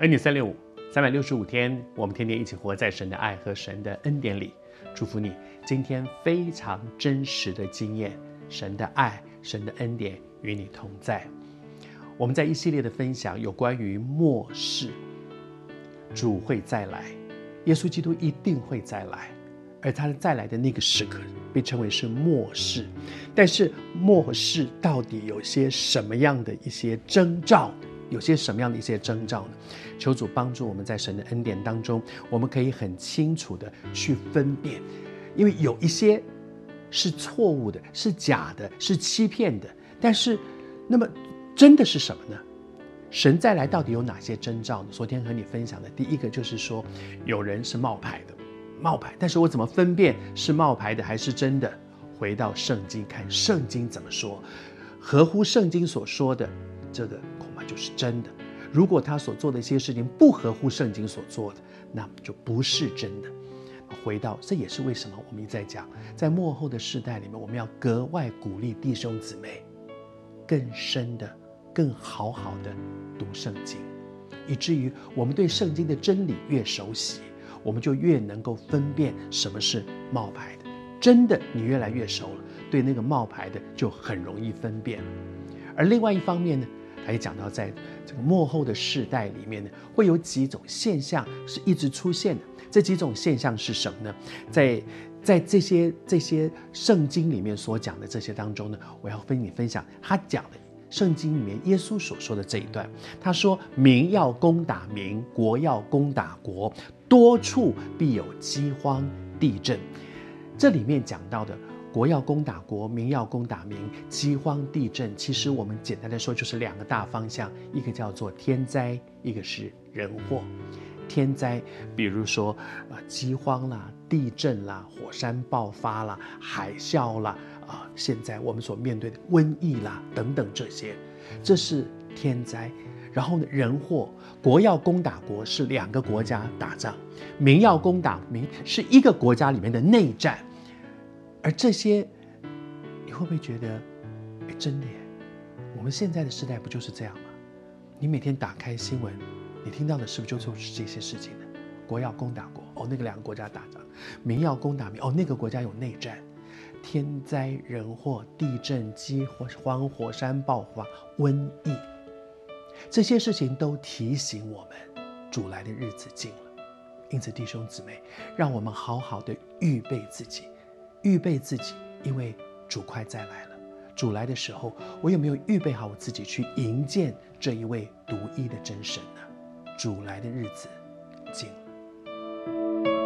恩典三六五，三百六十五天，我们天天一起活在神的爱和神的恩典里。祝福你今天非常真实的经验神的爱、神的恩典与你同在。我们在一系列的分享有关于末世，主会再来，耶稣基督一定会再来。而他的再来的那个时刻被称为是末世，但是末世到底有些什么样的一些征兆？有些什么样的一些征兆呢？求主帮助我们在神的恩典当中，我们可以很清楚的去分辨，因为有一些是错误的，是假的，是欺骗的。但是，那么真的是什么呢？神再来到底有哪些征兆呢？昨天和你分享的第一个就是说，有人是冒牌的。冒牌，但是我怎么分辨是冒牌的还是真的？回到圣经看，圣经怎么说？合乎圣经所说的，这个就是真的。如果他所做的一些事情不合乎圣经所做的，那么就不是真的。回到，这也是为什么我们一再讲，在末后的世代里面，我们要格外鼓励弟兄姊妹，更深的、更好好的读圣经，以至于我们对圣经的真理越熟悉。我们就越能够分辨什么是冒牌的，真的你越来越熟了，对那个冒牌的就很容易分辨了。而另外一方面呢，他也讲到，在这个幕后的世代里面呢，会有几种现象是一直出现的。这几种现象是什么呢？在在这些这些圣经里面所讲的这些当中呢，我要跟你分享他讲的圣经里面耶稣所说的这一段。他说：“民要攻打民，国要攻打国。”多处必有饥荒、地震，这里面讲到的国要攻打国，民要攻打民，饥荒、地震，其实我们简单的说就是两个大方向，一个叫做天灾，一个是人祸。天灾，比如说啊，饥荒啦、地震啦、火山爆发啦、海啸啦，啊，现在我们所面对的瘟疫啦等等这些，这是天灾。然后呢，人祸，国要攻打国是两个国家打仗，民要攻打民是一个国家里面的内战，而这些，你会不会觉得，哎，真的耶？我们现在的时代不就是这样吗？你每天打开新闻，你听到的是不是就是这些事情呢？国要攻打国，哦，那个两个国家打仗；民要攻打民，哦，那个国家有内战，天灾人祸、地震、饥荒、火山爆发、瘟疫。这些事情都提醒我们，主来的日子近了。因此，弟兄姊妹，让我们好好的预备自己，预备自己因为主快再来了。主来的时候我有没有预备好我自己去迎接这一位独一的真神呢？主来的日子近了